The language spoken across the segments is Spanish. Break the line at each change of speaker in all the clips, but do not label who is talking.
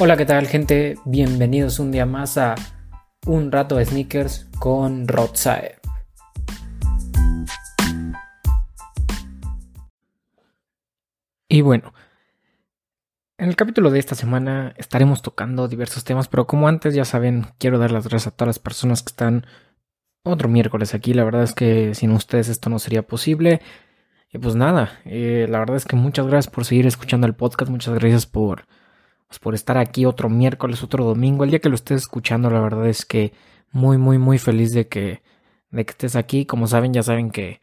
Hola, ¿qué tal gente? Bienvenidos un día más a Un rato de sneakers con Rodsae. Y bueno, en el capítulo de esta semana estaremos tocando diversos temas, pero como antes ya saben, quiero dar las gracias a todas las personas que están otro miércoles aquí. La verdad es que sin ustedes esto no sería posible. Y pues nada, eh, la verdad es que muchas gracias por seguir escuchando el podcast, muchas gracias por pues, por estar aquí otro miércoles, otro domingo. El día que lo estés escuchando, la verdad es que muy, muy, muy feliz de que, de que estés aquí. Como saben, ya saben que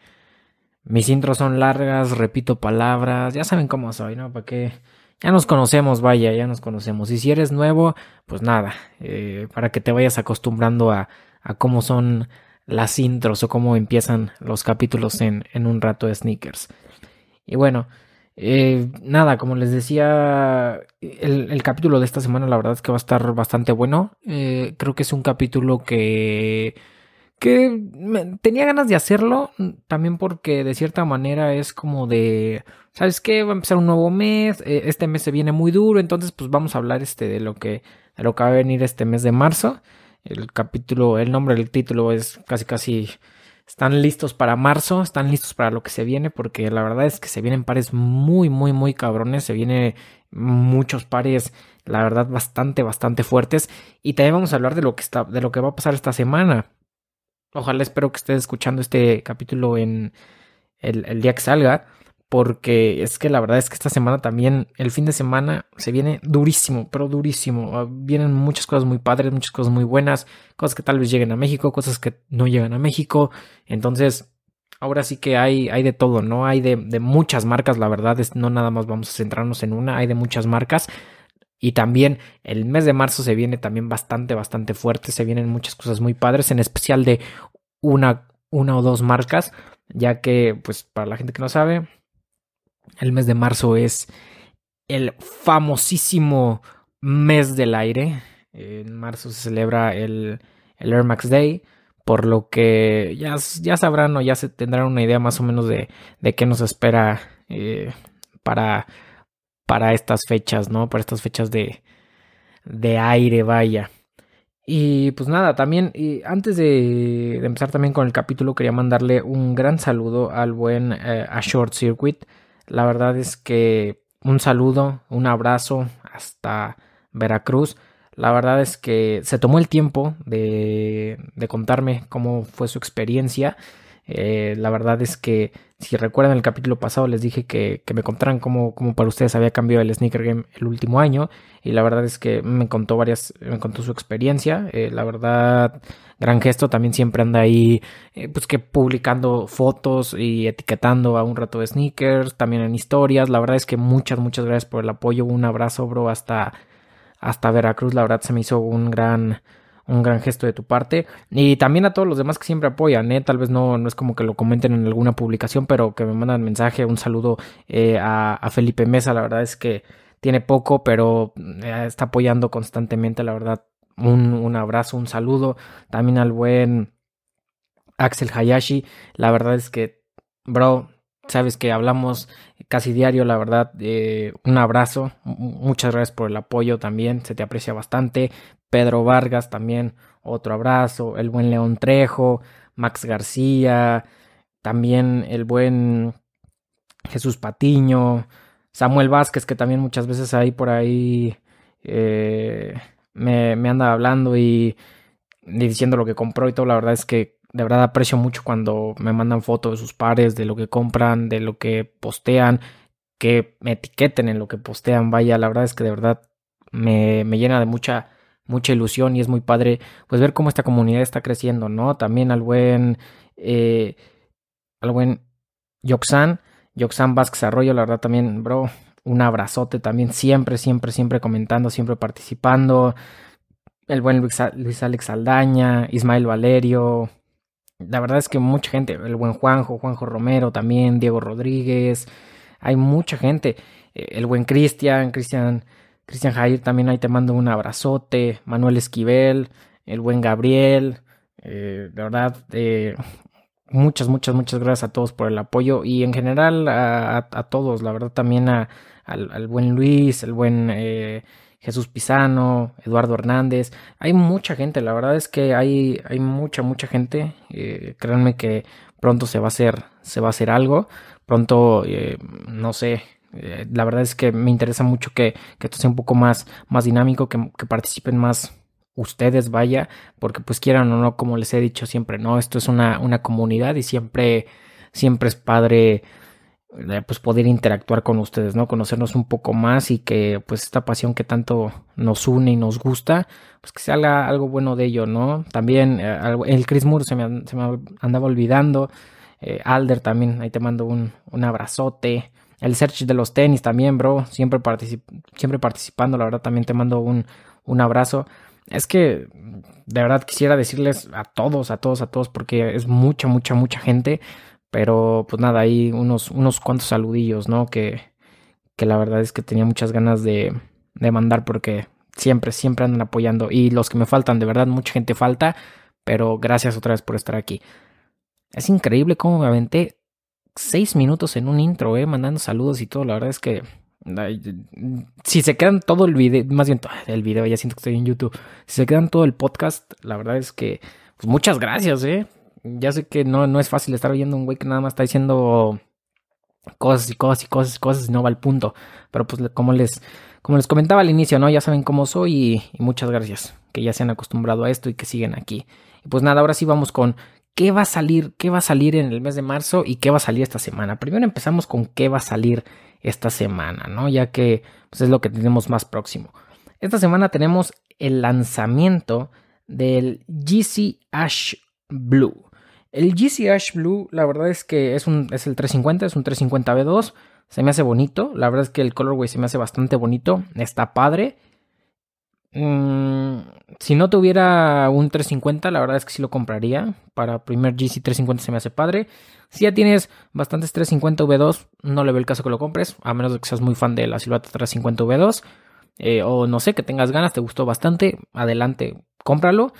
mis intros son largas, repito palabras, ya saben cómo soy, ¿no? Para que ya nos conocemos, vaya, ya nos conocemos. Y si eres nuevo, pues nada, eh, para que te vayas acostumbrando a, a, cómo son las intros o cómo empiezan los capítulos en, en un rato de sneakers. Y bueno, eh, nada, como les decía, el, capítulo de esta semana la verdad es que va a estar bastante bueno. Eh, creo que es un capítulo que, que tenía ganas de hacerlo, también porque de cierta manera es como de, ¿sabes qué? Va a empezar un nuevo mes, eh, este mes se viene muy duro, entonces pues vamos a hablar este de lo que, de lo que va a venir este mes de marzo. El capítulo, el nombre del título es casi casi están listos para marzo, están listos para lo que se viene, porque la verdad es que se vienen pares muy, muy, muy cabrones, se vienen muchos pares, la verdad, bastante, bastante fuertes. Y también vamos a hablar de lo que está, de lo que va a pasar esta semana. Ojalá espero que estés escuchando este capítulo en el, el día que salga porque es que la verdad es que esta semana también, el fin de semana se viene durísimo, pero durísimo. Ah, vienen muchas cosas muy padres, muchas cosas muy buenas, cosas que tal vez lleguen a México, cosas que no llegan a México. Entonces, ahora sí que hay, hay de todo, ¿no? Hay de, muchas marcas, la verdad es no nada más vamos a centrarnos en una, hay de muchas marcas. Y también el mes de marzo se viene también bastante, bastante fuerte. Se vienen muchas cosas muy padres, en especial de una, una o dos marcas, ya que, pues, para la gente que no sabe, el mes de marzo es el famosísimo mes del aire. En marzo se celebra el, Air Max Day, por lo que ya, ya, sabrán o ya se tendrán una idea más o menos de, de qué nos espera eh, para, para estas fechas, ¿no? Para estas fechas de, de aire, vaya. Y pues nada, también, antes de, empezar también con el capítulo, quería mandarle un gran saludo al buen eh, A Short Circuit. La verdad es que un saludo, un abrazo hasta Veracruz. La verdad es que se tomó el tiempo de, de contarme cómo fue su experiencia. Eh, la verdad es que si recuerdan el capítulo pasado les dije que, me contaran cómo, cómo, para ustedes había cambiado el sneaker game el último año y la verdad es que me contó varias, me contó su experiencia. Eh, la verdad, gran gesto, también siempre anda ahí eh, pues que publicando fotos y etiquetando a un rato de sneakers, también en historias. La verdad es que muchas, muchas gracias por el apoyo. Un abrazo, bro, hasta, hasta Veracruz. La verdad se me hizo un gran un gran gesto de tu parte. Y también a todos los demás que siempre apoyan, ¿eh? Tal vez no, no es como que lo comenten en alguna publicación, pero que me mandan mensaje, un saludo eh, a, Felipe Mesa, la verdad es que tiene poco, pero eh, está apoyando constantemente, la verdad. Un, abrazo, un saludo. También al buen Axel Hayashi, la verdad es que, bro, sabes que hablamos casi diario, la verdad. Eh, un abrazo, muchas gracias por el apoyo también, se te aprecia bastante. Pedro Vargas también, otro abrazo. El buen León Trejo, Max García, también el buen Jesús Patiño, Samuel Vázquez, que también muchas veces ahí por ahí eh, me, me anda hablando y diciendo lo que compró y todo. La verdad es que de verdad aprecio mucho cuando me mandan fotos de sus pares, de lo que compran, de lo que postean, que me etiqueten en lo que postean. Vaya, la verdad es que de verdad me, me llena de mucha, mucha ilusión y es muy padre pues ver cómo esta comunidad está creciendo, ¿no? También al buen, eh, al buen Yoxan, Yoxan Vázquez Arroyo, la verdad también, bro, un abrazote también, siempre, siempre, siempre comentando, siempre participando. El buen Luis, Alex Aldaña, Ismael Valerio, la verdad es que mucha gente, el buen Juanjo, Juanjo Romero también, Diego Rodríguez, hay mucha gente, eh, el buen Cristian, Cristian, Cristian Jair también ahí te mando un abrazote, Manuel Esquivel, el buen Gabriel, eh, de verdad, eh, muchas, muchas, muchas gracias a todos por el apoyo y en general a, todos, la verdad también a, al, buen Luis, el buen Jesús Pisano, Eduardo Hernández. Hay mucha gente, la verdad es que hay, hay mucha, mucha gente. Eh, créanme que pronto se va a hacer, se va a hacer algo. Pronto, eh, no sé, eh, la verdad es que me interesa mucho que, esto sea un poco más, más dinámico, que, participen más ustedes, vaya, porque pues quieran o no, como les he dicho siempre, no, esto es una, una comunidad y siempre, siempre es padre eh, pues poder interactuar con ustedes, ¿no? Conocernos un poco más y que pues esta pasión que tanto nos une y nos gusta, pues que se haga algo bueno de ello, ¿no? También el Chris Moore se me, andaba olvidando, Alder también, ahí te mando un, un abrazote. El search de los tenis también, bro. Siempre, siempre participando. La verdad, también te mando un, un abrazo. Es que de verdad quisiera decirles a todos, a todos, a todos, porque es mucha, mucha, mucha gente. Pero pues nada, hay unos, unos cuantos saludillos, ¿no? Que, que la verdad es que tenía muchas ganas de, de mandar porque siempre, siempre andan apoyando. Y los que me faltan, de verdad, mucha gente falta. Pero gracias otra vez por estar aquí. Es increíble cómo me aventé seis minutos en un intro, eh, mandando saludos y todo. La verdad es que si se quedan todo el video, más bien el video, ya siento que estoy en YouTube. Si se quedan todo el podcast, la verdad es que, pues muchas gracias, eh. Ya sé que no, no es fácil estar oyendo un güey que nada más está diciendo cosas y cosas y cosas y cosas y no va al punto. Pero pues como les, como les comentaba al inicio, ¿no? Ya saben cómo soy y, muchas gracias. Que ya se han acostumbrado a esto y que siguen aquí. Y pues nada, ahora sí vamos con qué va a salir, qué va a salir en el mes de marzo y qué va a salir esta semana. Primero empezamos con qué va a salir esta semana, ¿no? Ya que pues, es lo que tenemos más próximo. Esta semana tenemos el lanzamiento del GC Ash Blue. El GC Ash Blue, la verdad es que es, un, es el 350, es un 350 B2. Se me hace bonito. La verdad es que el colorway se me hace bastante bonito. Está padre. Mm, si no tuviera un 350, la verdad es que sí lo compraría. Para primer GC 350 se me hace padre. Si ya tienes bastantes 350 V2, no le veo el caso que lo compres, a menos de que seas muy fan de la silueta 350 V2. Eh, o no sé, que tengas ganas, te gustó bastante, adelante, cómpralo.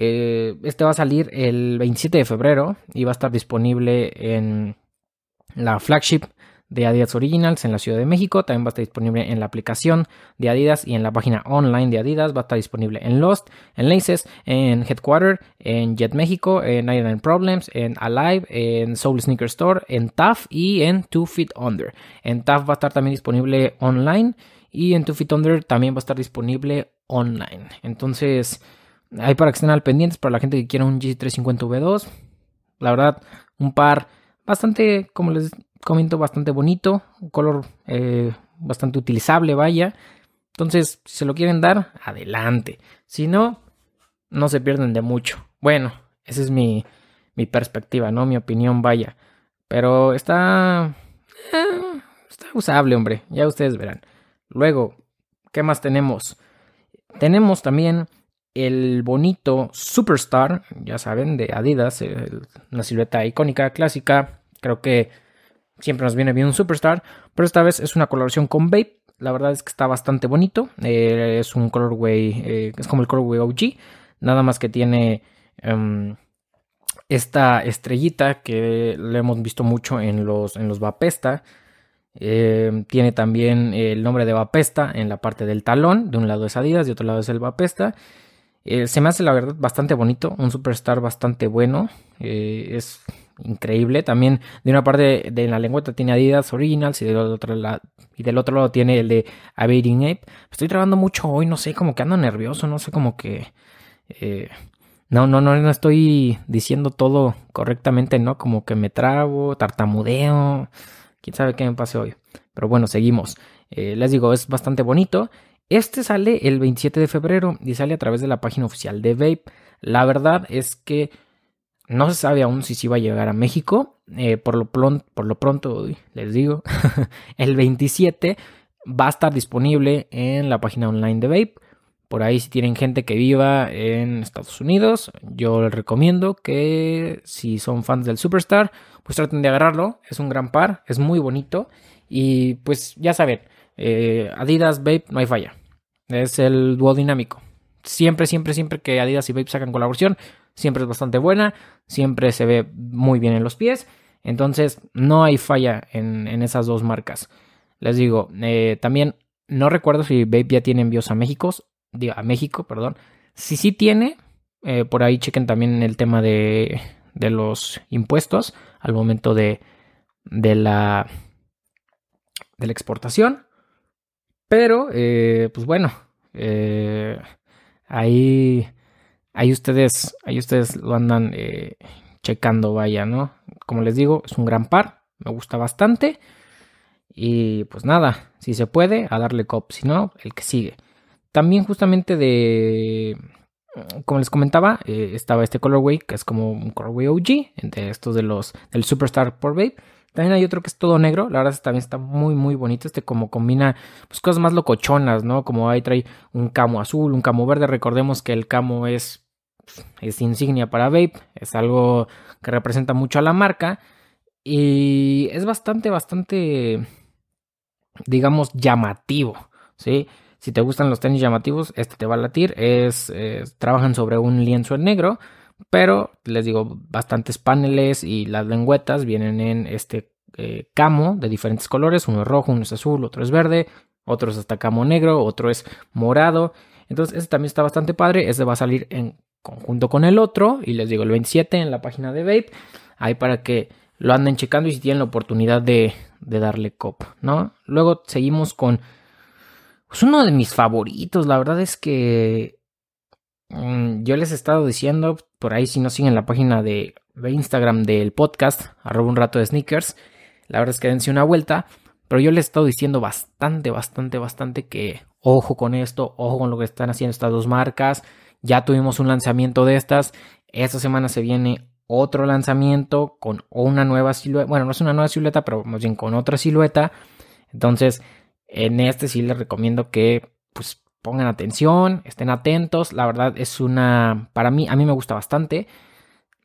Eh, este va a salir el 27 de febrero y va a estar disponible en la flagship de Adidas Originals en la Ciudad de México. También va a estar disponible en la aplicación de Adidas y en la página online de Adidas. Va a estar disponible en Lost, en Laces, en Headquarter, en Jet México, en Iron Problems, en Alive, en Soul Sneaker Store, en TAF y en Two Feet Under. En TAF va a estar también disponible online y en Two Feet Under también va a estar disponible online. Entonces, hay para que estén al pendientes para la gente que quiera un G350V2. La verdad, un par bastante, como les comento, bastante bonito, un color eh, bastante utilizable, vaya. Entonces, si se lo quieren dar, adelante. Si no, no se pierden de mucho. Bueno, esa es mi, mi perspectiva, ¿no? Mi opinión, vaya. Pero está... Eh, está usable, hombre. Ya ustedes verán. Luego, ¿qué más tenemos? Tenemos también el bonito Superstar, ya saben, de Adidas, una silueta icónica, clásica. Creo que siempre nos viene bien un Superstar, pero esta vez es una coloración con Vape. La verdad es que está bastante bonito. Eh, es un colorway, eh, es como el colorway OG, nada más que tiene em, esta estrellita que le hemos visto mucho en los, en los Vapesta. Em, tiene también el nombre de Vapesta en la parte del talón. De un lado es Adidas, de otro lado es el Vapesta. Eh, se me hace la verdad bastante bonito, un superstar bastante bueno. es increíble. También de una parte de la lengüeta tiene Adidas Originals y del otro lado, y del otro lado tiene el de Abiding Ape. Estoy trabajando mucho hoy, no sé, como que ando nervioso, no sé, como que... Eh, no, no, no, no estoy diciendo todo correctamente, ¿no? Como que me trabo, tartamudeo. Quién sabe qué me pase hoy. Pero bueno, seguimos. Eh, les digo, es bastante bonito. Este sale el 27 de febrero y sale a través de la página oficial de Vape. La verdad es que no se sabe aún si sí va a llegar a México. Eh, por, lo por, lo pronto, les digo, el 27 va a estar disponible en la página online de Vape. Por ahí si tienen gente que viva en Estados Unidos, yo les recomiendo que si son fans del Superstar, pues traten de agarrarlo. Es un gran par, es muy bonito. Y pues ya saben, eh, Adidas Vape no hay falla. Es el dúo dinámico. Siempre, siempre, siempre que Adidas y Vape sacan colaboración, siempre es bastante buena, siempre se ve muy bien en los pies, entonces no hay falla en, esas dos marcas. Les digo, eh, también No recuerdo si Vape ya tiene envíos a México, a México, perdón. Si sí tiene, eh, por ahí chequen también el tema de, de los impuestos al momento de, de la de la exportación. Pero, eh, pues bueno, eh, ahí, ahí, ustedes, ahí ustedes lo andan eh, checando, vaya, ¿no? Como les digo, es un gran par, me gusta bastante. Y pues nada, si se puede, a darle cop, si no, el que sigue. También justamente de, como les comentaba, estaba este colorway, que es como un colorway OG, entre estos de los, del Superstar por Babe también hay otro que es todo negro. La verdad es también está muy, muy bonito. Este como combina pues, cosas más locochonas, ¿no? Como ahí trae un camo azul, un camo verde. Recordemos que el camo es, es insignia para Vape. Es algo que representa mucho a la marca. Y es bastante, bastante, digamos, llamativo, ¿sí? Si te gustan los tenis llamativos, este te va a latir. Es, trabajan sobre un lienzo en negro. Pero les digo, bastantes paneles y las lengüetas vienen en este eh, camo de diferentes colores. Uno es rojo, uno es azul, otro es verde, otro es hasta camo negro, otro es morado. Entonces, este también está bastante padre. Este va a salir en conjunto con el otro. Y les digo, el 27 en la página de Vape. Ahí para que lo anden checando y si tienen la oportunidad de, darle cop, ¿no? Luego seguimos con pues uno de mis favoritos. La verdad es que yo les he estado diciendo, por ahí si no siguen la página de, Instagram del podcast, arroba un rato de sneakers, la verdad es que dense una vuelta, pero yo les he estado diciendo bastante, bastante, bastante que ojo con esto, ojo con lo que están haciendo estas dos marcas, ya tuvimos un lanzamiento de estas, esta semana se viene otro lanzamiento con una nueva silueta, bueno, no es una nueva silueta, pero más bien con otra silueta, entonces en este sí les recomiendo que pues pongan atención, estén atentos. La verdad es una, para mí, a mí me gusta bastante.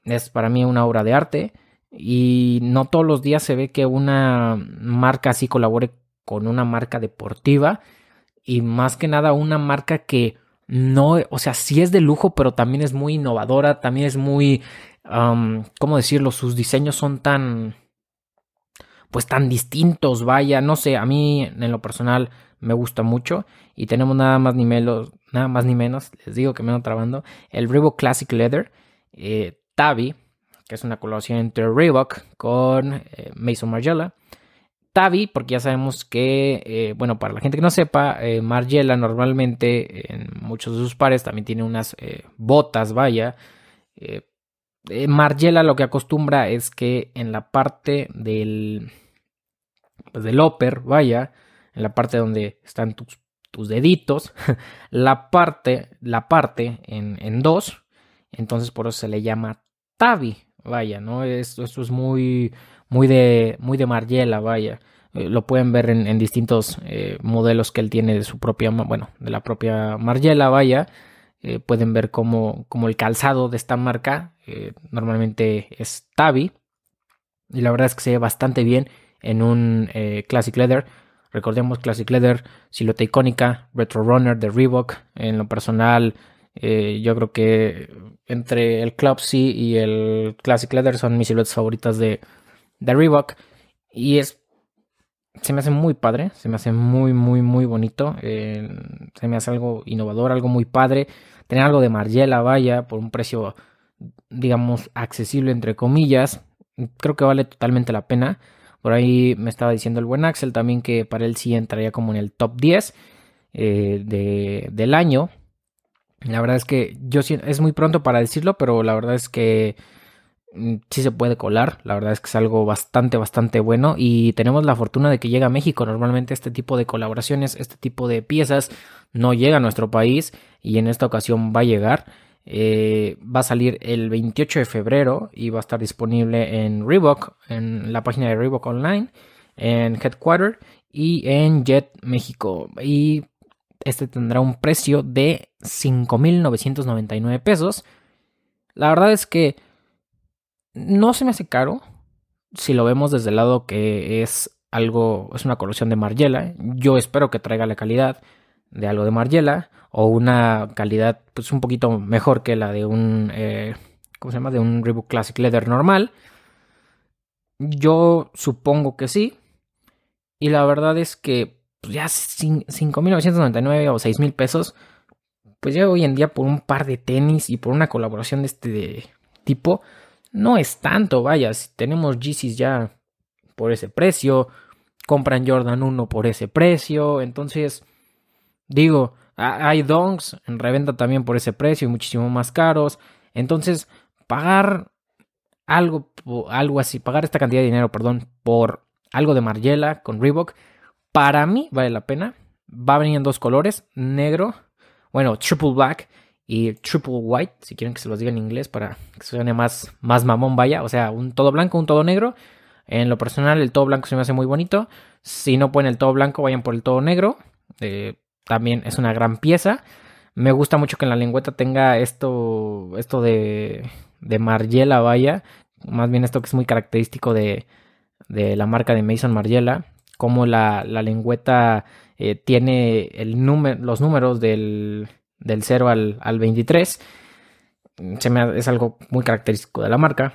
Es para mí una obra de arte. Y no todos los días se ve que una marca así colabore con una marca deportiva. Y más que nada una marca que no, o sea, sí es de lujo, pero también es muy innovadora. También es muy, ¿cómo decirlo? Sus diseños son tan, pues tan distintos, vaya. No sé, a mí en lo personal me gusta mucho. Y tenemos nada más ni menos, nada más ni menos, les digo que me ando trabando, el Reebok Classic Leather eh, Tavi, que es una colaboración entre Reebok con eh, Mason Margiela. Tavi, porque ya sabemos que, eh, bueno, para la gente que no sepa, Margiela normalmente en muchos de sus pares también tiene unas botas, vaya. Margiela lo que acostumbra es que en la parte del, pues del upper, vaya, en la parte donde están tus, tus deditos, la parte, la parte en, en, dos, entonces por eso se le llama tabi, vaya, ¿no? Esto, esto es muy, muy de, muy de Margiela, vaya. Eh, lo pueden ver en, distintos eh, modelos que él tiene de su propia, bueno, de la propia Margiela, vaya. Eh, pueden ver como, como, el calzado de esta marca normalmente es tabi. Y la verdad es que se ve bastante bien en un Classic Leather. Recordemos Classic Leather, silueta icónica, Retro Runner de Reebok. En lo personal, eh, yo creo que entre el Club C y el Classic Leather son mis siluetas favoritas de, de Reebok. Y es. Se me hace muy padre, se me hace muy, muy, muy bonito. Eh, se me hace algo innovador, algo muy padre. Tener algo de Margiela, vaya, por un precio, digamos, accesible, entre comillas. Creo que vale totalmente la pena. Por ahí me estaba diciendo el buen Axel también que para él sí entraría como en el top 10 eh, del año. La verdad es que yo es muy pronto para decirlo, pero la verdad es que mm, sí se puede colar. La verdad es que es algo bastante, bastante bueno. Y tenemos la fortuna de que llega a México. Normalmente este tipo de colaboraciones, este tipo de piezas no llega a nuestro país. Y en esta ocasión va a llegar. Eh, va a salir el 28 de febrero y va a estar disponible en Reebok, en la página de Reebok Online, en Headquarter y en Jet México. Y este tendrá un precio de 5.999 pesos. La verdad es que no se me hace caro si lo vemos desde el lado que es algo, es una colección de Margiela. Yo espero que traiga la calidad de algo de Margiela o una calidad pues un poquito mejor que la de un eh, ¿cómo se llama? de un Reebok Classic Leather normal. Yo supongo que sí. Y la verdad es que pues ya 5.999 o 6.000 pesos, pues ya hoy en día por un par de tenis y por una colaboración de este tipo, no es tanto, vaya, si tenemos Yeezys ya por ese precio, compran Jordan 1 por ese precio, entonces digo, hay donks en reventa también por ese precio y muchísimo más caros, entonces pagar algo, algo así, pagar esta cantidad de dinero, perdón, por algo de Margiela con Reebok, para mí vale la pena. Va a venir en dos colores, negro, bueno, triple black y triple white, si quieren que se los diga en inglés para que suene más, más mamón, vaya. O sea, un todo blanco, un todo negro. En lo personal, el todo blanco se me hace muy bonito. Si no ponen el todo blanco, vayan por el todo negro. Eh, también es una gran pieza. Me gusta mucho que en la lengüeta tenga esto, esto de, de Margiela, vaya. Más bien esto que es muy característico de, de la marca de Mason Margiela. Como la, lengüeta eh, tiene los números del, del 0 al, al 23. Se me, es algo muy característico de la marca.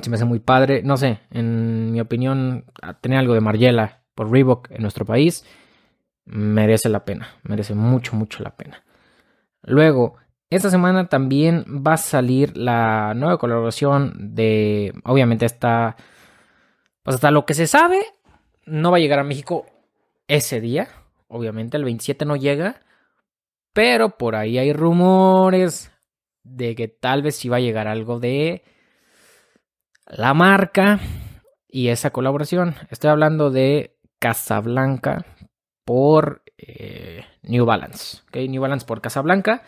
Se me hace muy padre. No sé, en mi opinión, tener algo de Margiela por Reebok en nuestro país merece la pena. Merece mucho, mucho la pena. Luego, esta semana también va a salir la nueva colaboración de. Obviamente, está. Pues hasta lo que se sabe, no va a llegar a México ese día. Obviamente, el 27 no llega. Pero por ahí hay rumores de que tal vez sí va a llegar algo de la marca y esa colaboración. Estoy hablando de Casablanca por eh, New Balance. New Balance por Casablanca.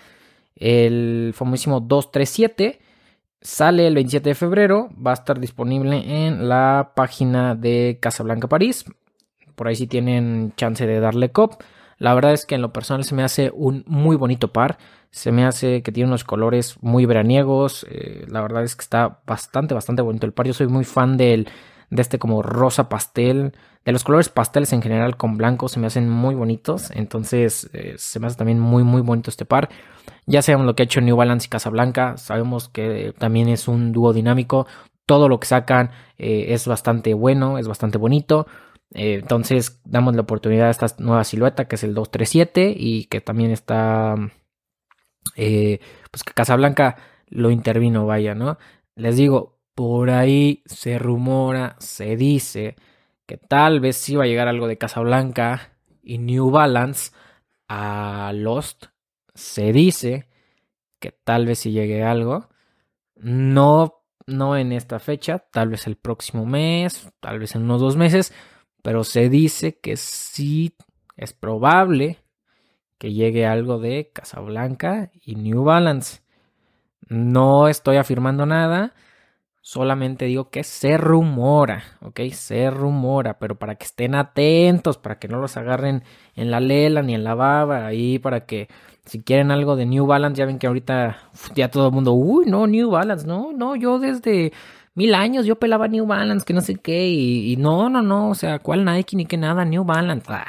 El famosísimo 237 sale el 27 de febrero. Va a estar disponible en la página de Casablanca París. Por ahí si tienen chance de darle cop. La verdad es que en lo personal se me hace un muy bonito par. Se me hace que tiene unos colores muy veraniegos. Eh, la verdad es que está bastante, bastante bonito el par. Yo soy muy fan del, de este como rosa pastel. De los colores pasteles en general con blanco se me hacen muy bonitos. Entonces eh, se me hace también muy muy bonito este par. Ya sabemos lo que ha hecho New Balance y Casablanca. Sabemos que también es un dúo dinámico. Todo lo que sacan eh, es bastante bueno, es bastante bonito. Eh, entonces damos la oportunidad a esta nueva silueta que es el 237 y que también está... pues que Casablanca lo intervino, vaya, ¿no? Les digo, por ahí se rumora, se dice que tal vez sí va a llegar algo de Casablanca y New Balance a Lost. Se dice que tal vez sí llegue algo. No, no en esta fecha, tal vez el próximo mes, tal vez en unos dos meses, pero se dice que sí es probable que llegue algo de Casablanca y New Balance. No estoy afirmando nada Solamente digo que se rumora, ¿ok? Se rumora, pero para que estén atentos, para que no los agarren en la lela ni en la baba, ahí para que si quieren algo de New Balance, ya ven que ahorita ya todo el mundo, uy, no, New Balance, no, no, yo desde mil años yo pelaba New Balance, que no sé qué, y, no, no, no, o sea, ¿cuál Nike ni qué nada? New Balance. Ah.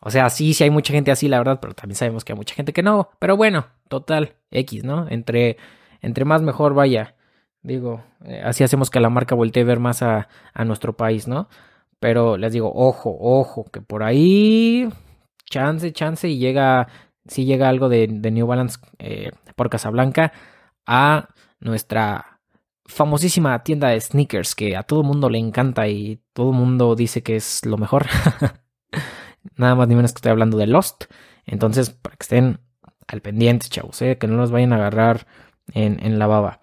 O sea, sí, sí hay mucha gente así, la verdad, pero también sabemos que hay mucha gente que no. Pero bueno, total, X, ¿no? Entre, entre más mejor vaya. Digo, eh, así hacemos que la marca voltee a ver más a, nuestro país, ¿no? Pero les digo, ojo, ojo, que por ahí, chance, chance, y llega, si llega algo de, New Balance eh, por Casablanca a nuestra famosísima tienda de sneakers que a todo mundo le encanta y todo mundo dice que es lo mejor. Nada más ni menos que estoy hablando de Lost. Entonces, para que estén al pendiente, chavos, ¿eh? que no los vayan a agarrar en, en la baba.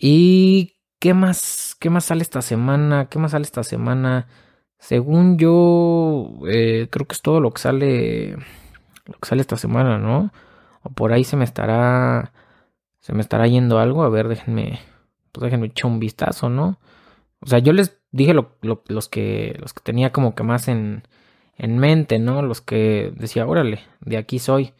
¿Y qué más? ¿Qué más sale esta semana? ¿Qué más sale esta semana? Según yo, eh, creo que es todo lo que sale. Lo que sale esta semana, ¿no? O por ahí se me estará. Se me estará yendo algo. A ver, déjenme. Pues déjenme echar un vistazo, ¿no? O sea, yo les dije los que. Los que tenía como que más en. En mente, ¿no? Los que decía, órale, de aquí soy.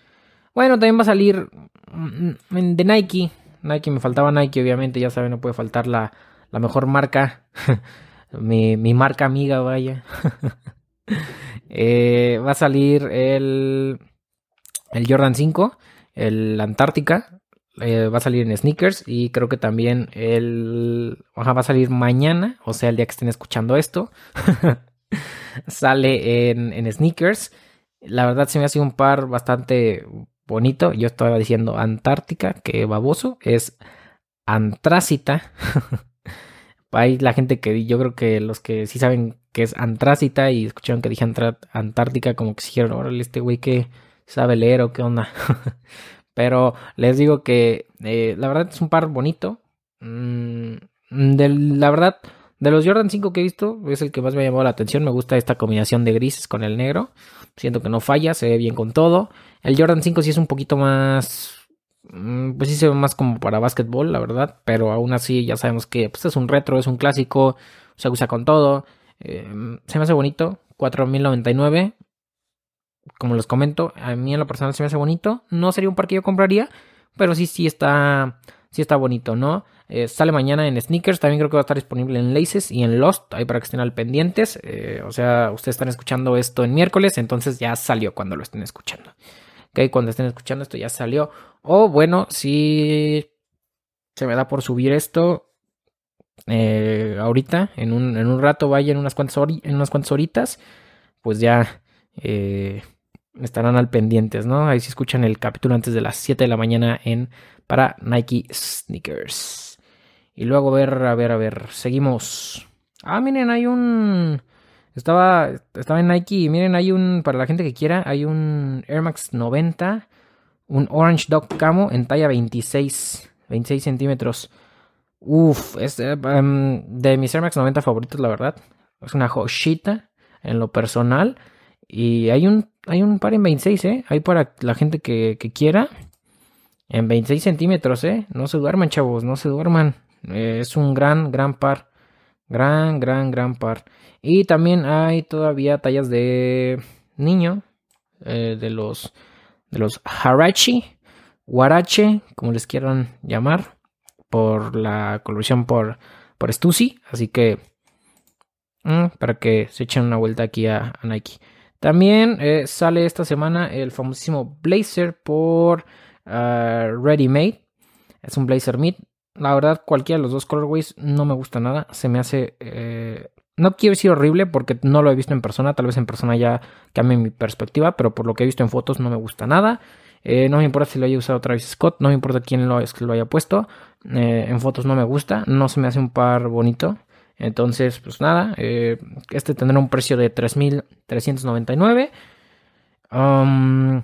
Bueno, también va a salir. Mm, mm, de Nike. Nike, me faltaba Nike, obviamente, ya saben, no puede faltar la, la mejor marca. mi, mi, marca amiga, vaya. Eh, va a salir el, el Jordan 5, el Antártica. Eh, va a salir en sneakers y creo que también el va a salir mañana, o sea, el día que estén escuchando esto. sale en, en sneakers. La verdad se me hace un par bastante bonito. Yo estaba diciendo Antártica, que baboso. Es Antrácita. Hay la gente que yo creo que los que sí saben que es Antrácita y escucharon que dije Antártica, como que dijeron, órale, este güey que sabe leer o qué onda. Pero les digo que eh, la verdad es un par bonito. Mm, de, la verdad, de los Jordan 5 que he visto, es el que más me ha llamado la atención. Me gusta esta combinación de grises con el negro. Siento que no falla, se ve bien con todo. El Jordan 5 sí es un poquito más. Mm, pues sí se ve más como para básquetbol, la verdad. Pero aún así ya sabemos que pues, es un retro, es un clásico. Se usa con todo. Eh, se me hace bonito. 4099 como les comento, a mí en lo personal se me hace bonito. No sería un par que yo compraría, pero sí, sí está, sí está bonito, ¿no? Eh, sale mañana en Sneakers, también creo que va a estar disponible en Laces y en Lost, ahí para que estén al pendientes. Eh, o sea, ustedes están escuchando esto en miércoles, entonces ya salió cuando lo estén escuchando. Ok, cuando estén escuchando esto ya salió. O bueno, si se me da por subir esto eh, ahorita, en un, en un rato, vaya en unas cuantas, en unas cuantas horitas, pues ya estarán al pendientes, ¿no? Ahí si escuchan el capítulo antes de las 7 de la mañana en para Nike Sneakers. Y luego ver, a ver, a ver, seguimos. Ah, miren, hay un estaba estaba en Nike miren, hay un para la gente que quiera, hay un Air Max 90, un Orange Dog Camo en talla 26, 26 centímetros. Uf, es eh, em, de mis Air Max 90 favoritos, la verdad. Es una joshita en lo personal. Y hay un, hay un par en 26, ¿eh? Hay para la gente que, quiera. En 26 centímetros, ¿eh? No se duerman, chavos, no se duerman. Es un gran, gran par. Gran, gran, gran par. Y también hay todavía tallas de niño. Eh, de los, de los Harachi. Warache, como les quieran llamar. Por la coloración por, por Stussy. Así que... Mm, para que se echen una vuelta aquí a Nike. También eh, sale esta semana el famosísimo Blazer por ah, Ready Made. Es un Blazer Mid. La verdad, cualquiera de los dos colorways no me gusta nada. Se me hace. Eh, no quiero decir horrible porque no lo he visto en persona. Tal vez en persona ya cambie mi perspectiva. Pero por lo que he visto en fotos no me gusta nada. Eh, no me importa si lo haya usado Travis Scott. No me importa quién lo, haya puesto. en fotos no me gusta. No se me hace un par bonito. Entonces, pues nada, eh, este tendrá un precio de 3.399. Um,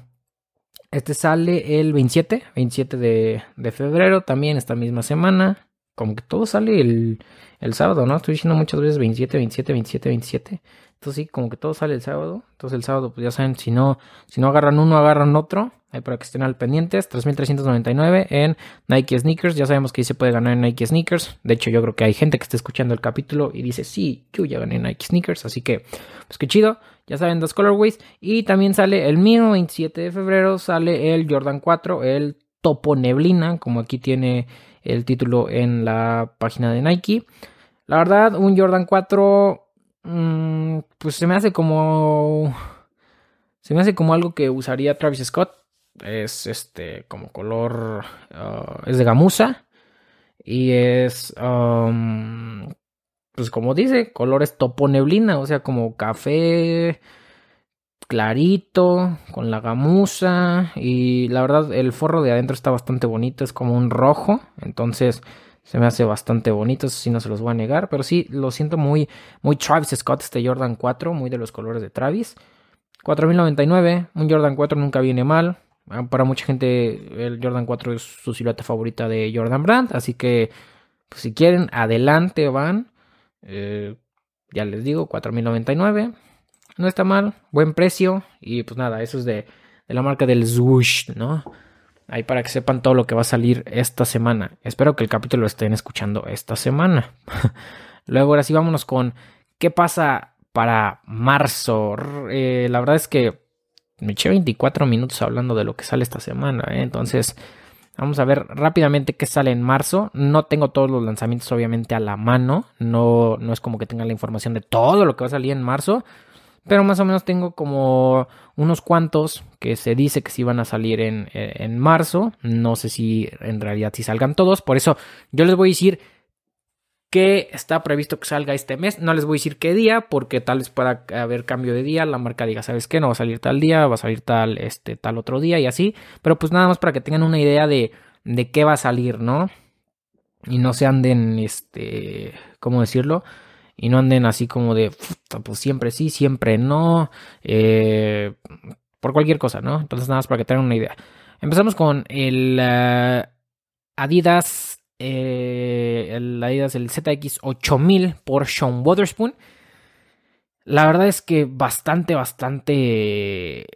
este sale el 27, 27 de, de, febrero, también esta misma semana. Como que todo sale el, el sábado, ¿no? Estoy diciendo muchas veces 27, 27, 27, 27. Entonces sí, como que todo sale el sábado. Entonces el sábado, pues ya saben, si no, si no agarran uno, agarran otro. Ahí para que estén al pendientes. 3.399 en Nike Sneakers. Ya sabemos que ahí se puede ganar en Nike Sneakers. De hecho, yo creo que hay gente que está escuchando el capítulo y dice, sí, yo ya gané Nike Sneakers. Así que, pues qué chido. Ya saben, dos colorways. Y también sale el mismo 27 de febrero. Sale el Jordan 4, el Topo Neblina. Como aquí tiene el título en la página de Nike. La verdad, un Jordan 4 Mm, pues se me hace como. Se me hace como algo que usaría Travis Scott. Es este, como color. Uh, es de gamuza. Y es. Pues como dice, colores topo neblina. O sea, como café clarito, con la gamuza. Y la verdad, el forro de adentro está bastante bonito. Es como un rojo. Entonces se me hace bastante bonito, eso sí no se los voy a negar, pero sí lo siento muy, muy Travis Scott este Jordan 4, muy de los colores de Travis. 4099, un Jordan 4 nunca viene mal. Ah, para mucha gente el Jordan 4 es su silueta favorita de Jordan Brand, así que pues, si quieren, adelante van. Eh, ya les digo, 4099. No está mal, buen precio y pues nada, eso es de, de la marca del Swoosh, ¿no? Ahí para que sepan todo lo que va a salir esta semana. Espero que el capítulo lo estén escuchando esta semana. Luego, ahora sí, vámonos con qué pasa para marzo. Eh, la verdad es que me eché 24 minutos hablando de lo que sale esta semana. ¿eh? Entonces, vamos a ver rápidamente qué sale en marzo. No tengo todos los lanzamientos, obviamente, a la mano. No, no es como que tenga la información de todo lo que va a salir en marzo. Pero más o menos tengo como unos cuantos que se dice que sí van a salir en, en marzo. No sé si en realidad si salgan todos. Por eso yo les voy a decir que está previsto que salga este mes. No les voy a decir qué día, porque tal vez pueda haber cambio de día. La marca diga, ¿sabes qué? No va a salir tal día, va a salir tal, este, tal otro día y así. Pero pues nada más para que tengan una idea de, de qué va a salir, ¿no? Y no se anden, este, ¿cómo decirlo? Y no anden así como de, pues siempre sí, siempre no. Eh, por cualquier cosa, ¿no? Entonces nada más para que tengan una idea. Empezamos con el uh, Adidas, eh, el Adidas, el ZX8000 por Sean Waterspoon. La verdad es que bastante, bastante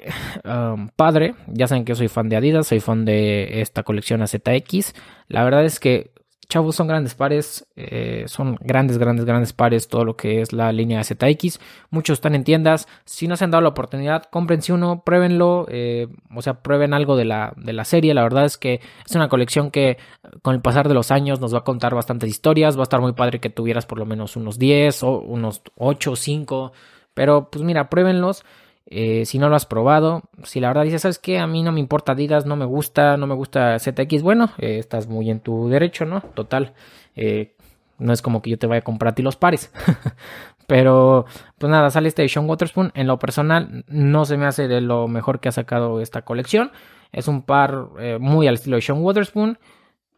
um, padre. Ya saben que soy fan de Adidas, soy fan de esta colección ZX. La verdad es que chavos, son grandes pares, eh, son grandes, grandes, grandes pares todo lo que es la línea ZX. Muchos están en tiendas. Si no se han dado la oportunidad, cómprense uno, pruébenlo, eh, o sea, prueben algo de la, de la serie. La verdad es que es una colección que con el pasar de los años nos va a contar bastantes historias. Va a estar muy padre que tuvieras por lo menos unos 10 o unos 8 o 5. Pero pues mira, pruébenlos. Eh, si no lo has probado, si la verdad dices, ¿sabes qué? A mí no me importa Adidas, no me gusta, no me gusta ZX, bueno, eh, estás muy en tu derecho, ¿no? Total. Eh, no es como que yo te vaya a comprar a ti los pares. Pero, pues nada, sale este de Sean Waterspoon. En lo personal, no se me hace de lo mejor que ha sacado esta colección. Es un par muy al estilo de Sean Waterspoon.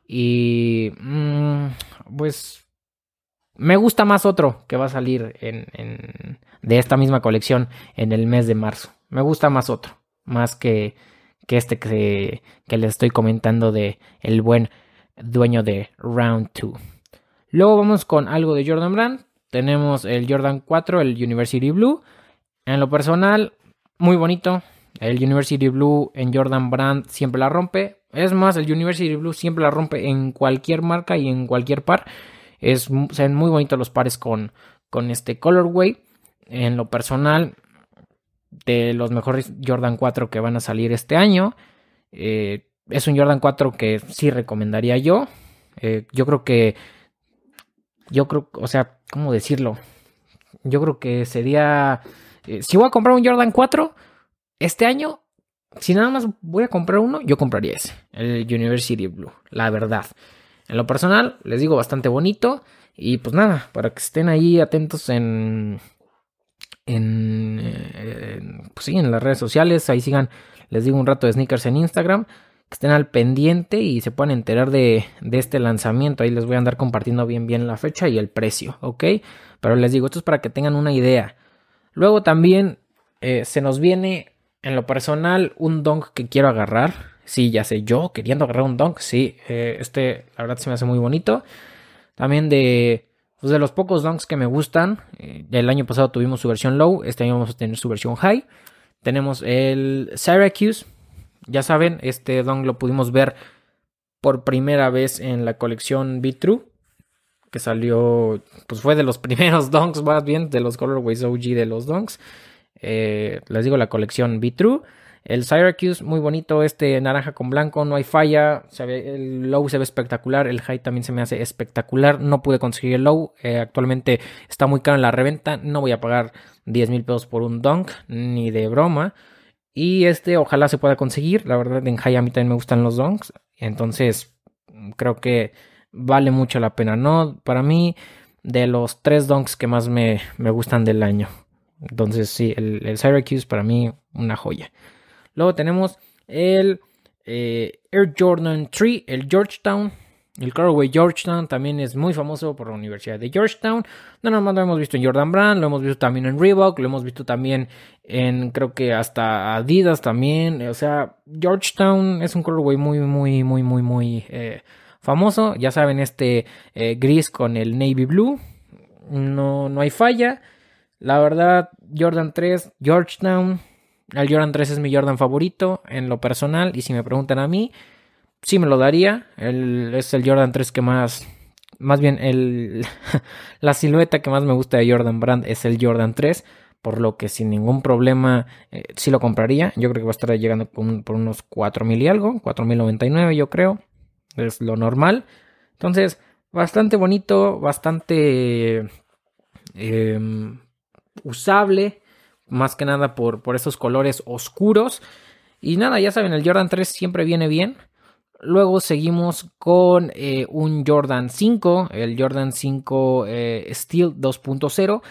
Y, mm, pues, me gusta más otro que va a salir en, de esta misma colección en el mes de marzo. Me gusta más otro, más que, que este que, que les estoy comentando de el buen dueño de Round 2. Luego vamos con algo de Jordan Brand. Tenemos el Jordan 4, el University Blue. En lo personal, muy bonito. El University Blue en Jordan Brand siempre la rompe. Es más, el University Blue siempre la rompe en cualquier marca y en cualquier par. Es, se ven muy bonitos los pares con, con este colorway. En lo personal, de los mejores Jordan 4 que van a salir este año. Eh, es un Jordan 4 que sí recomendaría yo. Eh, yo creo que. Yo creo, o sea, ¿cómo decirlo? Yo creo que sería. Eh, si voy a comprar un Jordan 4 este año, si nada más voy a comprar uno, yo compraría ese, el University Blue, la verdad. En lo personal, les digo bastante bonito. Y pues nada, para que estén ahí atentos en. En, pues sí, en las redes sociales. Ahí sigan, les digo un rato de sneakers en Instagram. Que estén al pendiente y se puedan enterar de, de este lanzamiento. Ahí les voy a andar compartiendo bien, bien la fecha y el precio, ¿ok? Pero les digo, esto es para que tengan una idea. Luego también eh, se nos viene en lo personal un donk que quiero agarrar. Sí, ya sé, yo queriendo agarrar un dunk, sí, eh, este la verdad se me hace muy bonito. También de, pues de los pocos dunks que me gustan, eh, el año pasado tuvimos su versión low, este año vamos a tener su versión high. Tenemos el Syracuse, ya saben, este dunk lo pudimos ver por primera vez en la colección Be True, que salió, pues fue de los primeros dunks más bien, de los colorways OG de los dunks. Eh, les digo la colección Be True. El Syracuse, muy bonito, este naranja con blanco, no hay falla. el low se ve espectacular, el high también se me hace espectacular. No pude conseguir el low, eh, actualmente está muy caro en la reventa. No voy a pagar 10 mil pesos por un dunk, ni de broma. Y este, ojalá se pueda conseguir. La verdad, en high a mí también me gustan los dunks. Entonces, creo que vale mucho la pena, ¿no? Para mí, de los tres dunks que más me, gustan del año. Entonces, sí, el, el Syracuse para mí, una joya. Luego tenemos el eh, Air Jordan 3, el Georgetown. El Carraway Georgetown también es muy famoso por la Universidad de Georgetown. No nomás lo hemos visto en Jordan Brand, lo hemos visto también en Reebok, lo hemos visto también en creo que hasta Adidas también. O sea, Georgetown es un Carraway muy, muy, muy, muy, muy eh, famoso. Ya saben, este eh, gris con el navy blue. No, no hay falla. La verdad, Jordan 3, Georgetown el Jordan 3 es mi Jordan favorito en lo personal y si me preguntan a mí, sí me lo daría. es el Jordan 3 que más, más bien el, la silueta que más me gusta de Jordan Brand es el Jordan 3. Por lo que sin ningún problema eh, sí lo compraría. Yo creo que va a estar llegando por unos 4000 y algo. 4099 yo creo. Es lo normal. Entonces, bastante bonito, bastante em, usable más que nada por, esos colores oscuros. Y nada, ya saben, el Jordan 3 siempre viene bien. Luego seguimos con eh, un Jordan 5, el Jordan 5 eh, Steel 2.0.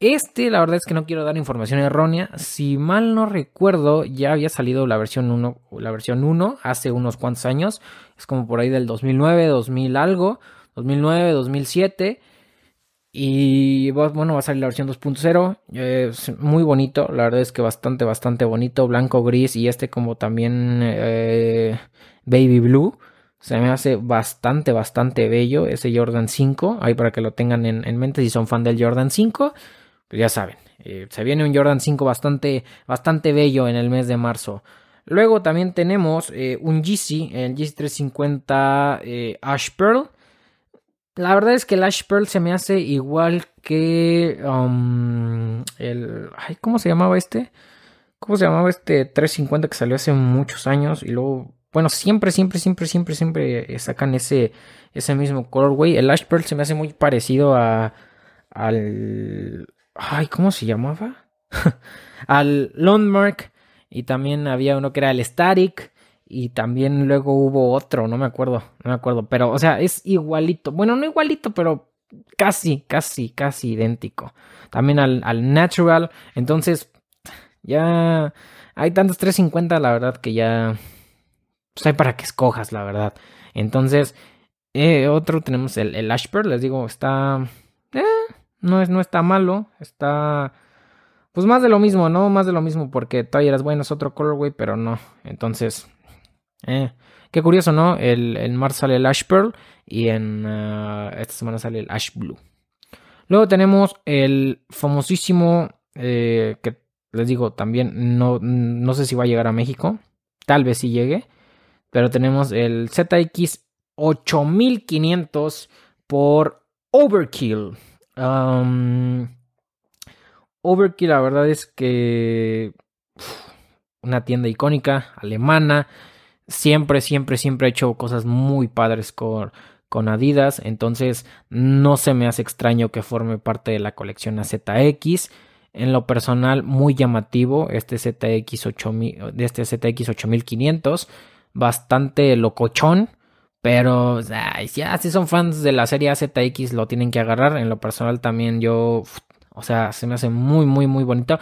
Este, la verdad es que no quiero dar información errónea. Si mal no recuerdo, ya había salido la versión 1, la versión 1 hace unos cuantos años. Es como por ahí del 2009, 2000 algo, 2009, 2007. Y bueno, va a salir la versión 2.0. Es muy bonito, la verdad es que bastante, bastante bonito. Blanco, gris y este como también eh, baby blue. Se me hace bastante, bastante bello ese Jordan 5. Ahí para que lo tengan en, mente si son fan del Jordan 5. Pues ya saben, eh, se viene un Jordan 5 bastante, bastante bello en el mes de marzo. Luego también tenemos eh, un GC, el GC 350 Ash Pearl. La verdad es que el Ash Pearl se me hace igual que um, el... ¿Cómo se llamaba este? ¿Cómo se llamaba este 350 que salió hace muchos años? Y luego, bueno, siempre, siempre, siempre, siempre, siempre sacan ese, ese mismo colorway. El Ash Pearl se me hace muy parecido a... Al... Ay, ¿cómo se llamaba? al Landmark. Y también había uno que era el Static. Y también luego hubo otro, no me acuerdo, no me acuerdo. Pero, o sea, es igualito. Bueno, no igualito, pero casi, casi, casi idéntico. También al, Natural. Entonces, ya hay tantos 350, la verdad, que ya... Pues hay para que escojas, la verdad. Entonces, eh, otro tenemos el, el Ashper, les digo, está... Eh, no, es, no está malo, está... Pues más de lo mismo, ¿no? Más de lo mismo, porque todavía eras bueno, es otro colorway, pero no. Entonces, eh, qué curioso, ¿no? El, en marzo sale el Ash Pearl y en uh, esta semana sale el Ash Blue. Luego tenemos el famosísimo, eh, que les digo, también no, no sé si va a llegar a México. Tal vez sí llegue. Pero tenemos el ZX 8500 por Overkill. Um, Overkill, la verdad es que una tienda icónica alemana siempre, siempre, siempre ha hecho cosas muy padres con, con Adidas. Entonces no se me hace extraño que forme parte de la colección AZX. En lo personal, muy llamativo este ZX 8000, de este ZX 8500. Bastante locochón. Pero ya, si son fans de la serie AZX lo tienen que agarrar. En lo personal también yo, o sea, se me hace muy, muy, muy bonito.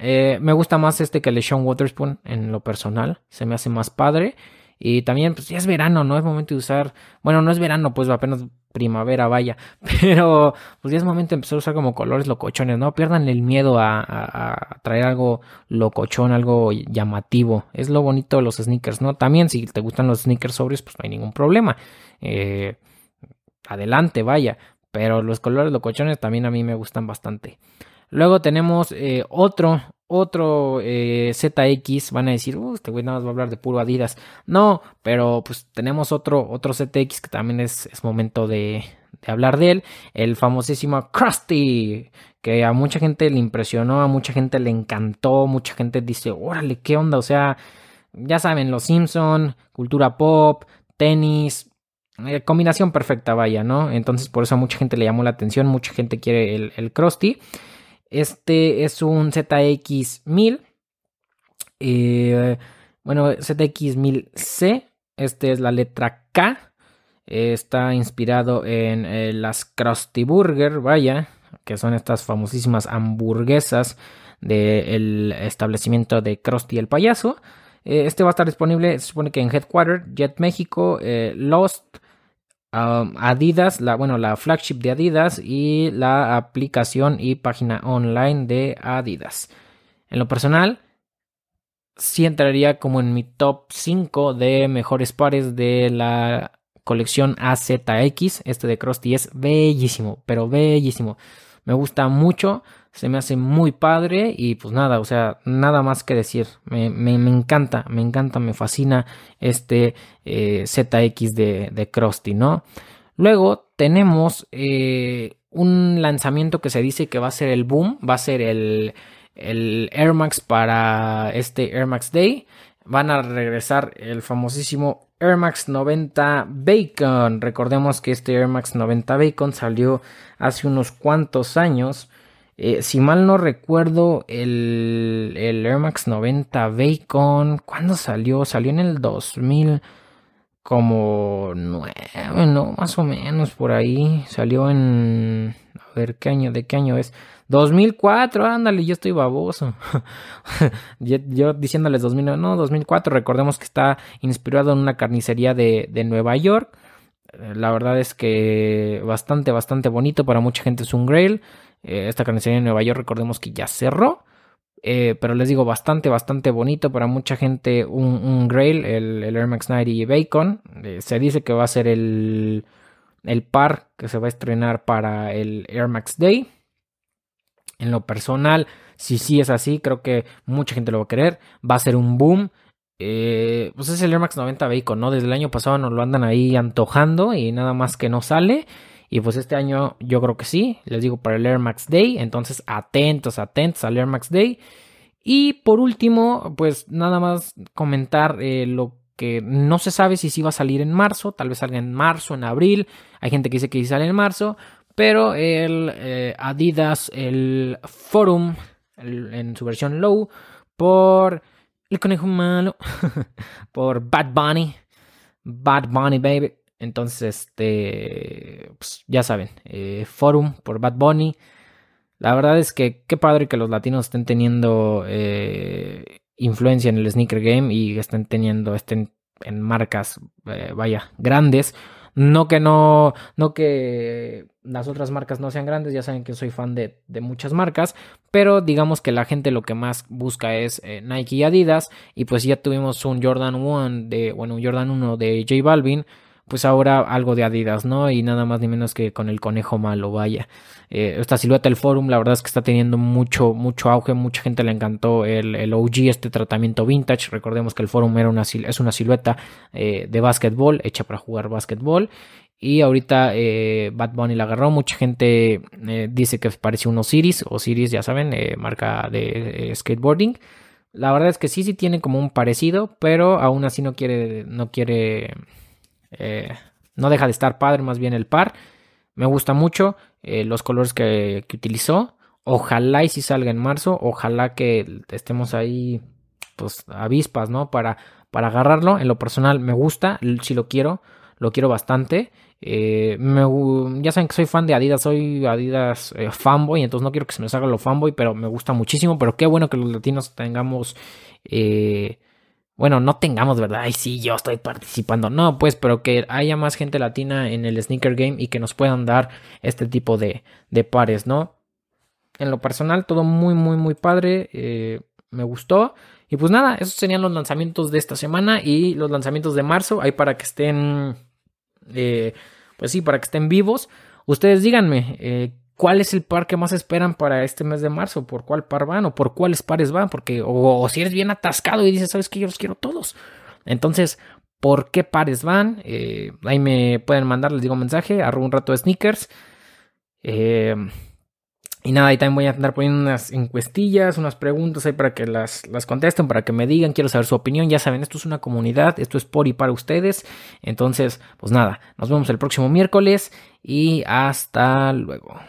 Eh, me gusta más este que el de Sean Waterspoon en lo personal. Se me hace más padre. Y también, pues ya es verano, ¿no? Es momento de usar. Bueno, no es verano, pues apenas primavera, vaya. Pero, pues ya es momento de empezar a usar como colores locochones, ¿no? Pierdan el miedo a, traer algo locochón, algo llamativo. Es lo bonito de los sneakers, ¿no? También, si te gustan los sneakers sobrios, pues no hay ningún problema. Eh, adelante, vaya. Pero los colores locochones también a mí me gustan bastante. Luego tenemos eh, otro, otro eh, ZX. Van a decir, uh, este güey nada más va a hablar de puro Adidas. No, pero pues tenemos otro, otro ZX que también es, momento de, de hablar de él. El famosísimo Krusty. Que a mucha gente le impresionó, a mucha gente le encantó. Mucha gente dice, órale, ¿qué onda? O sea, ya saben, los Simpson, cultura pop, tenis, eh, combinación perfecta, vaya, ¿no? Entonces por eso a mucha gente le llamó la atención, mucha gente quiere el, el Krusty. Este es un ZX1000. Eh, bueno, ZX1000C. Este es la letra K. está inspirado en eh, las Krusty Burger, vaya, que son estas famosísimas hamburguesas del establecimiento de Krusty el payaso. Eh, este va a estar disponible, se supone que en Headquarter, Jet México, Lost, Um, Adidas, la, bueno, la flagship de Adidas y la aplicación y página online de Adidas. En lo personal, sí entraría como en mi top 5 de mejores pares de la colección AZX. Este de Krusty es bellísimo, pero bellísimo. Me gusta mucho se me hace muy padre y pues nada, o sea, nada más que decir, me, encanta, me encanta, me fascina este eh, ZX de, de Krusty, ¿no? Luego tenemos eh, un lanzamiento que se dice que va a ser el boom, va a ser el, el Air Max para este Air Max Day. Van a regresar el famosísimo Air Max 90 Bacon. Recordemos que este Air Max 90 Bacon salió hace unos cuantos años eh, si mal no recuerdo, el, el Air Max 90 Bacon, ¿cuándo salió? Salió en el 2000. como nueve, ¿no? Más o menos por ahí. Salió en... A ver, ¿qué año? ¿De qué año es? 2004, ándale, yo estoy baboso. yo, diciéndoles 2009, no, 2004, recordemos que está inspirado en una carnicería de, de Nueva York. La verdad es que bastante, bastante bonito. Para mucha gente es un grail. Eh, esta carnicería de Nueva York, recordemos que ya cerró. Eh, pero les digo, bastante, bastante bonito. Para mucha gente, un, Grail, el, Air Max 90 Bacon. Eh, se dice que va a ser el, el par que se va a estrenar para el Air Max Day. En lo personal, si sí es así, creo que mucha gente lo va a querer. Va a ser un boom. Pues es el Air Max 90 Bacon, ¿no? Desde el año pasado nos lo andan ahí antojando y nada más que no sale. Y pues este año yo creo que sí, les digo para el Air Max Day, entonces atentos, atentos al Air Max Day. Y por último, pues nada más comentar eh, lo que no se sabe si sí va a salir en marzo, tal vez salga en marzo, en abril, hay gente que dice que sí sale en marzo, pero el eh, Adidas, el Forum, en su versión low, por el conejo malo, por Bad Bunny, Bad Bunny Baby, entonces, este, pues, ya saben, eh, Forum por Bad Bunny. La verdad es que qué padre que los latinos estén teniendo eh, influencia en el sneaker game y estén teniendo, estén en marcas, eh, vaya, grandes. No que no, no que las otras marcas no sean grandes, ya saben que soy fan de, muchas marcas, pero digamos que la gente lo que más busca es Nike y Adidas, y pues ya tuvimos un Jordan 1 de, bueno, un Jordan 1 de J Balvin, pues ahora algo de Adidas, ¿no? Y nada más ni menos que con el conejo malo, vaya. Eh, esta silueta del Forum, la verdad es que está teniendo mucho, mucho auge, mucha gente le encantó el, el OG, este tratamiento vintage. Recordemos que el Forum era una, es una silueta eh, de básquetbol, hecha para jugar básquetbol. Y ahorita eh, Bad Bunny la agarró. Mucha gente dice que parece uno Osiris. Osiris, ya saben, marca de skateboarding. La verdad es que sí, sí tiene como un parecido, pero aún así no quiere, no quiere eh, no deja de estar padre, más bien el par. Me gusta mucho eh, los colores que, utilizó. Ojalá y si salga en marzo. Ojalá que estemos ahí, pues, avispas, ¿no? Para, para agarrarlo. En lo personal me gusta, si lo quiero, lo quiero bastante. Eh, ya saben que soy fan de Adidas, soy Adidas fanboy, entonces no quiero que se me salga lo fanboy, pero me gusta muchísimo. Pero qué bueno que los latinos tengamos bueno, no tengamos, ¿verdad? Ay, sí, yo estoy participando. No, pues, pero que haya más gente latina en el sneaker game y que nos puedan dar este tipo de, de pares, ¿no? En lo personal, todo muy, muy, muy padre. Eh, me gustó. Y pues nada, esos serían los lanzamientos de esta semana y los lanzamientos de marzo. Ahí para que estén, eh, pues sí, para que estén vivos. Ustedes díganme, eh, cuál es el par que más esperan para este mes de marzo, por cuál par van o por cuáles pares van, porque o, si eres bien atascado y dices, sabes que yo los quiero todos. Entonces, ¿por qué pares van? Eh, ahí me pueden mandar, les digo mensaje, arroba un rato de sneakers. Eh, y nada, ahí también voy a andar poniendo unas encuestillas, unas preguntas ahí para que las, las contesten, para que me digan, quiero saber su opinión. Ya saben, esto es una comunidad, esto es por y para ustedes. Entonces, pues nada, nos vemos el próximo miércoles y hasta luego.